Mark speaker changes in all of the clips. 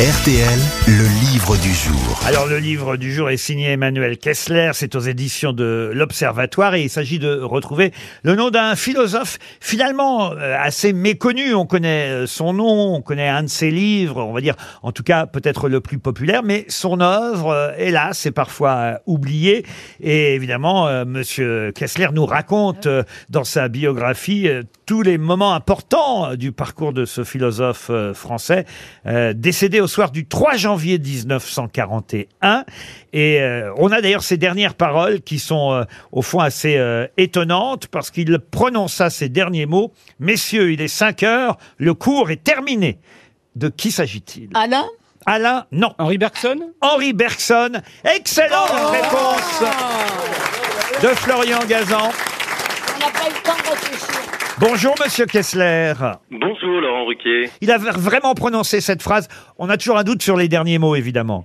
Speaker 1: RTL, le livre du jour.
Speaker 2: Alors le livre du jour est signé Emmanuel Kessler, c'est aux éditions de l'Observatoire et il s'agit de retrouver le nom d'un philosophe finalement euh, assez méconnu. On connaît euh, son nom, on connaît un de ses livres, on va dire en tout cas peut-être le plus populaire, mais son œuvre, euh, hélas, est parfois oubliée. Et évidemment, Monsieur Kessler nous raconte dans sa biographie tous les moments importants euh, du parcours de ce philosophe euh, français, euh, décédé au soir du 3 janvier 1941. Et euh, on a d'ailleurs ces dernières paroles qui sont euh, au fond assez euh, étonnantes parce qu'il prononça ces derniers mots. Messieurs, il est 5 heures, le cours est terminé. De qui s'agit-il?
Speaker 3: Alain?
Speaker 2: Alain, non.
Speaker 4: Henri Bergson?
Speaker 2: Henri Bergson. Excellente réponse de Florian Gazan.
Speaker 3: On n'a pas eu le temps de réfléchir.
Speaker 2: Bonjour, monsieur Kessler.
Speaker 5: Bonjour Laurent Ruquier.
Speaker 2: Il a vraiment prononcé cette phrase. On a toujours un doute sur les derniers mots, évidemment.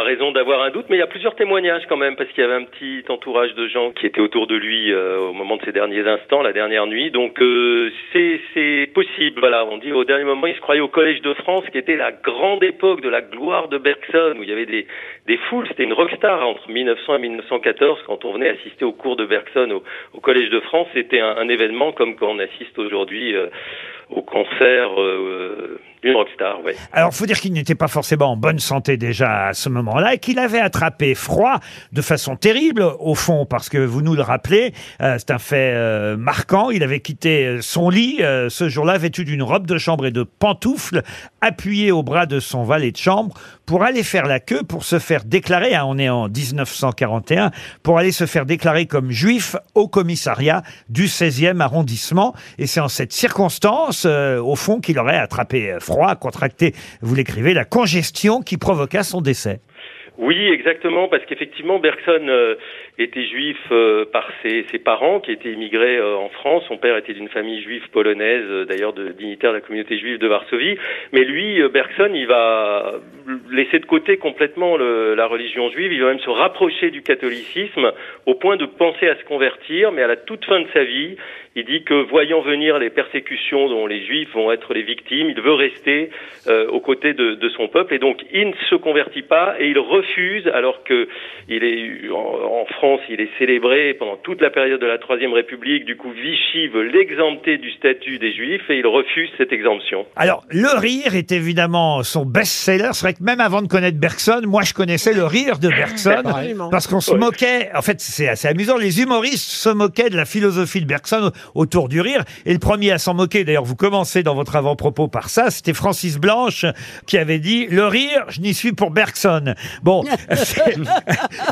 Speaker 5: A raison d'avoir un doute, mais il y a plusieurs témoignages quand même, parce qu'il y avait un petit entourage de gens qui étaient autour de lui euh, au moment de ces derniers instants, la dernière nuit. Donc euh, c'est possible. Voilà, on dit au dernier moment, il se croyait au Collège de France, qui était la grande époque de la gloire de Bergson, où il y avait des des foules. C'était une rockstar entre 1900 et 1914 quand on venait assister au cours de Bergson au, au Collège de France. C'était un, un événement comme quand on assiste aujourd'hui euh, au concert euh, d'une rockstar. Ouais.
Speaker 2: Alors, faut dire qu'il n'était pas forcément en bonne santé déjà à ce moment-là et qu'il avait attrapé froid de façon terrible, au fond, parce que vous nous le rappelez, euh, c'est un fait euh, marquant. Il avait quitté euh, son lit euh, ce jour-là, vêtu d'une robe de chambre et de pantoufles, appuyé au bras de son valet de chambre pour aller faire la queue, pour se faire déclarer, hein, on est en 1941, pour aller se faire déclarer comme juif au commissariat du 16e arrondissement. Et c'est en cette circonstance, euh, au fond, qu'il aurait attrapé euh, froid, contracté, vous l'écrivez, la congestion qui provoqua son décès.
Speaker 5: Oui, exactement, parce qu'effectivement, Bergson euh, était juif euh, par ses, ses parents qui étaient immigrés euh, en France. Son père était d'une famille juive polonaise, euh, d'ailleurs de dignitaire de la communauté juive de Varsovie. Mais lui, euh, Bergson, il va laisser de côté complètement la religion juive. Il va même se rapprocher du catholicisme au point de penser à se convertir. Mais à la toute fin de sa vie, il dit que voyant venir les persécutions dont les juifs vont être les victimes, il veut rester euh, aux côtés de, son peuple et donc il ne se convertit pas et il refuse alors que il est en, France, il est célébré pendant toute la période de la Troisième République. Du coup, Vichy veut l'exempter du statut des juifs et il refuse cette exemption.
Speaker 2: Alors, Le Rire est évidemment son best-seller. C'est vrai même avant de connaître Bergson, moi je connaissais Le Rire de Bergson parce qu'on se moquait. En fait, c'est assez amusant. Les humoristes se moquaient de la philosophie de Bergson autour du rire. Et le premier à s'en moquer, d'ailleurs, vous commencez dans votre avant-propos par ça, c'était Francis Blanche qui avait dit Le rire, je n'y suis pour Bergson. Bon, c'est-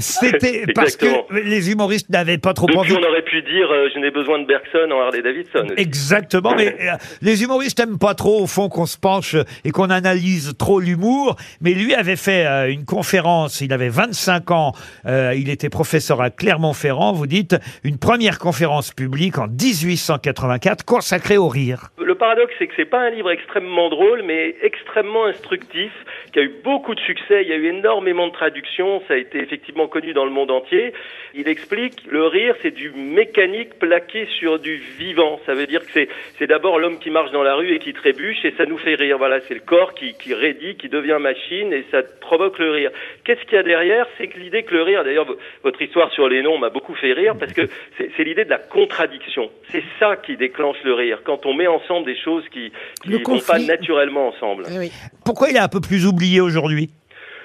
Speaker 2: c'était parce que
Speaker 5: Exactement.
Speaker 2: les humoristes n'avaient pas trop envie
Speaker 5: Depuis, on aurait pu dire euh, je n'ai besoin de Bergson en Harley Davidson.
Speaker 2: Exactement, mais euh, les humoristes aiment pas trop au fond qu'on se penche et qu'on analyse trop l'humour. Mais lui avait fait euh, une conférence, il avait 25 ans, euh, il était professeur à Clermont-Ferrand, vous dites, une première conférence publique en 1884 consacrée au rire.
Speaker 5: Le paradoxe, c'est que c'est pas un livre extrêmement drôle, mais extrêmement instructif, qui a eu beaucoup de succès. Il y a eu énormément de traductions. Ça a été effectivement connu dans le monde entier. Il explique le rire, c'est du mécanique plaqué sur du vivant. Ça veut dire que c'est d'abord l'homme qui marche dans la rue et qui trébuche et ça nous fait rire. Voilà, c'est le corps qui qui raidit, qui devient machine et ça provoque le rire. Qu'est-ce qu'il y a derrière? C'est que l'idée que le rire, d'ailleurs, vo- votre histoire sur les noms m'a beaucoup fait rire parce que c'est l'idée de la contradiction. C'est ça qui déclenche le rire. Quand on met ensemble des choses qui
Speaker 3: Le
Speaker 5: vont pas naturellement ensemble.
Speaker 3: Oui.
Speaker 2: Pourquoi il est un peu plus oublié aujourd'hui?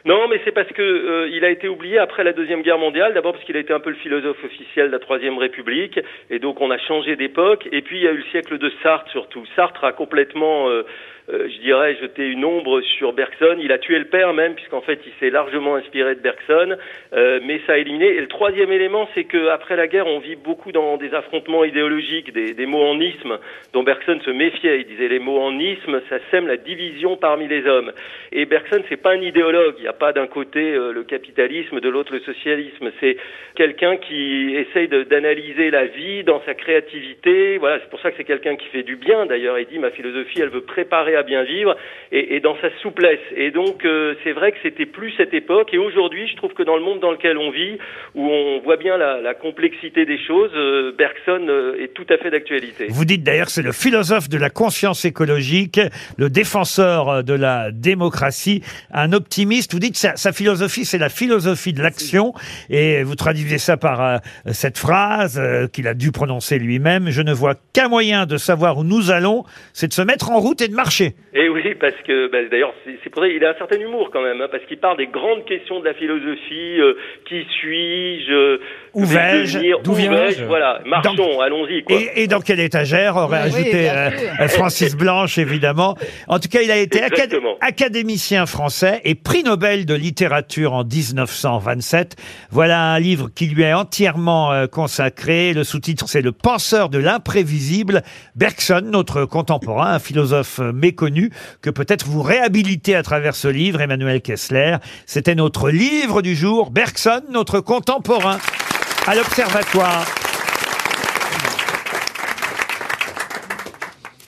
Speaker 5: Non, mais c'est parce que euh, il a été oublié après la deuxième guerre mondiale. D'abord parce qu'il a été un peu le philosophe officiel de la troisième République, et donc on a changé d'époque. Et puis il y a eu le siècle de Sartre surtout. Sartre a complètement, euh, euh, je dirais, jeté une ombre sur Bergson. Il a tué le père même, puisqu'en fait il s'est largement inspiré de Bergson, euh, mais ça a éliminé. Et le troisième élément, c'est que après la guerre, on vit beaucoup dans des affrontements idéologiques, des, des mots en isme dont Bergson se méfiait. Il disait les mots en isme, ça sème la division parmi les hommes. Et Bergson, c'est pas un idéologue. Il n'y a pas d'un côté euh, le capitalisme, de l'autre le socialisme. C'est quelqu'un qui essaye d'analyser la vie dans sa créativité. Voilà, c'est pour ça que c'est quelqu'un qui fait du bien. D'ailleurs, il dit ma philosophie, elle veut préparer à bien vivre et, et dans sa souplesse. Et donc euh, c'est vrai que c'était plus cette époque. Et aujourd'hui, je trouve que dans le monde dans lequel on vit, où on voit bien la, la complexité des choses, euh, Bergson euh, est tout à fait d'actualité.
Speaker 2: Vous dites d'ailleurs c'est le philosophe de la conscience écologique, le défenseur euh, de la démocratie, un optimiste. Vous dites sa, sa philosophie, c'est la philosophie de l'action, et vous traduisez ça par euh, cette phrase euh, qu'il a dû prononcer lui-même Je ne vois qu'un moyen de savoir où nous allons, c'est de se mettre en route et de marcher.
Speaker 5: Et oui, parce que bah, d'ailleurs, c'est pour ça qu'il a un certain humour quand même, hein, parce qu'il parle des grandes questions de la philosophie. euh, qui suis-je
Speaker 2: Où
Speaker 5: vais-je
Speaker 4: D'où
Speaker 5: Où
Speaker 4: viens-je?
Speaker 5: vais-je Voilà, marchons, allons-y. Quoi.
Speaker 2: Et, et dans quelle étagère aurait
Speaker 3: Oui,
Speaker 2: ajouté euh, euh, Francis Blanche, évidemment. En tout cas, il a été acad- académicien français et prix Nobel de littérature en 1927. Voilà un livre qui lui est entièrement euh, consacré. Le sous-titre, c'est Le penseur de l'imprévisible. Bergson, notre contemporain, un philosophe euh, méconnu, que peut-être vous réhabilitez à travers ce livre, Emmanuel Kessler. C'était notre livre du jour. Bergson, notre contemporain, à l'Observatoire.